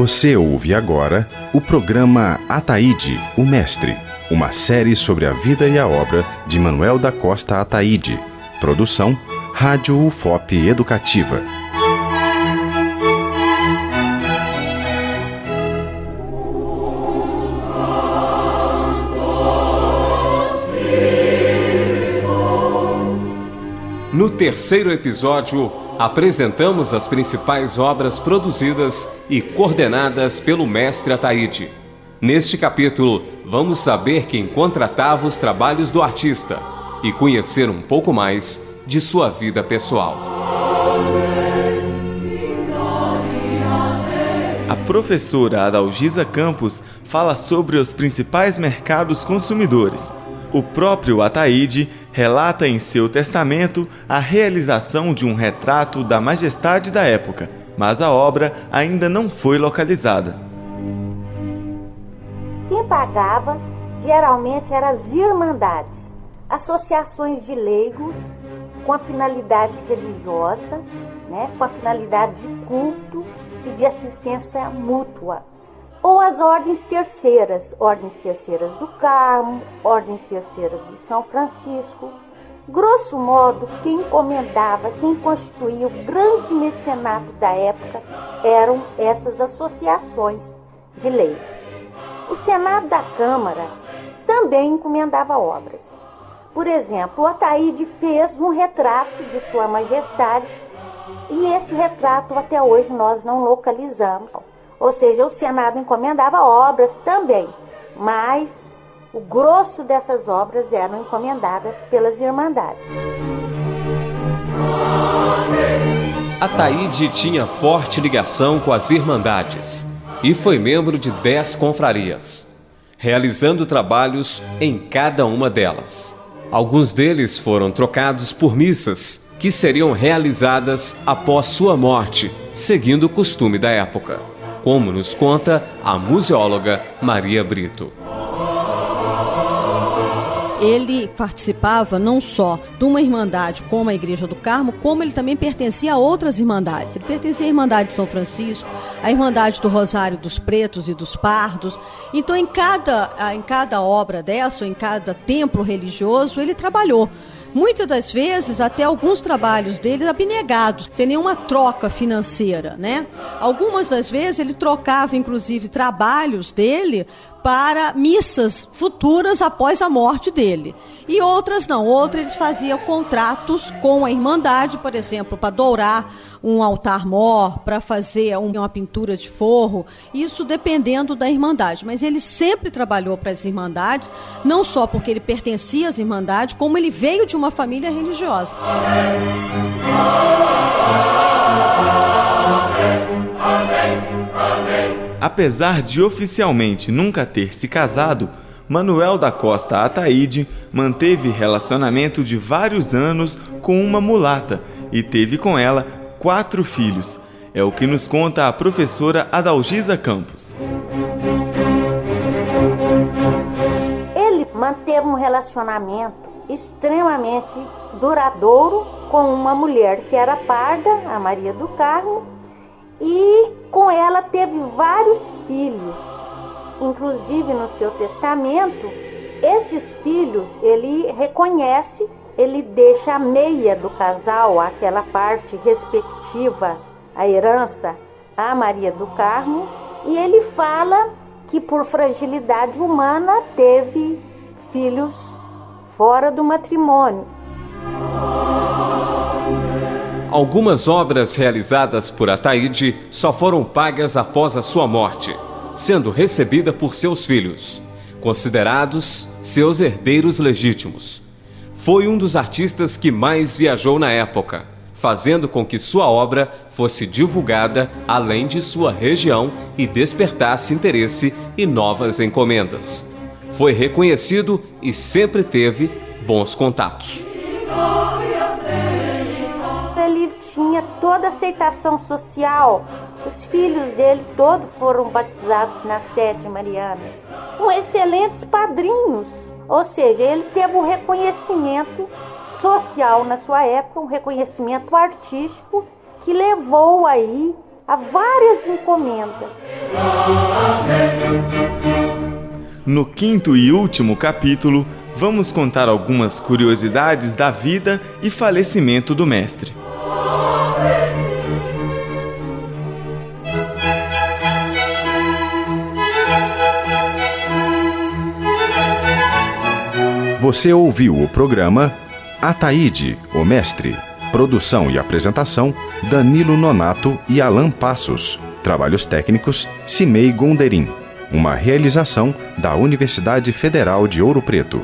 Você ouve agora o programa Ataíde, o Mestre, uma série sobre a vida e a obra de Manuel da Costa Ataíde. Produção Rádio UFOP Educativa. No terceiro episódio, apresentamos as principais obras produzidas e coordenadas pelo mestre Ataíde. Neste capítulo, vamos saber quem contratava os trabalhos do artista e conhecer um pouco mais de sua vida pessoal. A professora Adalgisa Campos fala sobre os principais mercados consumidores. O próprio Ataíde relata em seu testamento a realização de um retrato da majestade da época, mas a obra ainda não foi localizada. Quem pagava geralmente eram as irmandades, associações de leigos com a finalidade religiosa, né, com a finalidade de culto e de assistência mútua ou as ordens terceiras, ordens terceiras do Carmo, ordens terceiras de São Francisco. Grosso modo, quem encomendava, quem constituía o grande mecenato da época eram essas associações de leigos. O Senado da Câmara também encomendava obras. Por exemplo, o Ataíde fez um retrato de Sua Majestade e esse retrato até hoje nós não localizamos. Ou seja, o Senado encomendava obras também, mas o grosso dessas obras eram encomendadas pelas Irmandades. Ataíde tinha forte ligação com as Irmandades e foi membro de dez confrarias, realizando trabalhos em cada uma delas. Alguns deles foram trocados por missas que seriam realizadas após sua morte, seguindo o costume da época como nos conta a museóloga Maria Brito. Ele participava não só de uma irmandade como a Igreja do Carmo, como ele também pertencia a outras irmandades. Ele pertencia à Irmandade de São Francisco, à Irmandade do Rosário dos Pretos e dos Pardos. Então, em cada, em cada obra dessa, em cada templo religioso, ele trabalhou. Muitas das vezes, até alguns trabalhos dele abnegados, sem nenhuma troca financeira, né? Algumas das vezes ele trocava, inclusive, trabalhos dele para missas futuras após a morte dele. E outras não, outras eles faziam contratos com a Irmandade, por exemplo, para dourar um altar mor, para fazer uma pintura de forro, isso dependendo da Irmandade. Mas ele sempre trabalhou para as Irmandades, não só porque ele pertencia às Irmandades, como ele veio de uma família religiosa. Apesar de oficialmente nunca ter se casado, Manuel da Costa Ataíde manteve relacionamento de vários anos com uma mulata e teve com ela quatro filhos. É o que nos conta a professora Adalgisa Campos. Ele manteve um relacionamento extremamente duradouro com uma mulher que era parda, a Maria do Carmo, e com teve vários filhos. Inclusive no seu testamento, esses filhos ele reconhece, ele deixa a meia do casal, aquela parte respectiva, a herança, a Maria do Carmo, e ele fala que por fragilidade humana teve filhos fora do matrimônio. Algumas obras realizadas por Ataíde só foram pagas após a sua morte, sendo recebida por seus filhos, considerados seus herdeiros legítimos. Foi um dos artistas que mais viajou na época, fazendo com que sua obra fosse divulgada além de sua região e despertasse interesse e novas encomendas. Foi reconhecido e sempre teve bons contatos tinha toda aceitação social. Os filhos dele todos foram batizados na sede mariana, com excelentes padrinhos. Ou seja, ele teve um reconhecimento social na sua época, um reconhecimento artístico que levou aí a várias encomendas. No quinto e último capítulo, vamos contar algumas curiosidades da vida e falecimento do mestre. Você ouviu o programa Ataíde, o Mestre. Produção e apresentação: Danilo Nonato e Alan Passos. Trabalhos técnicos: Cimei Gonderim. Uma realização da Universidade Federal de Ouro Preto.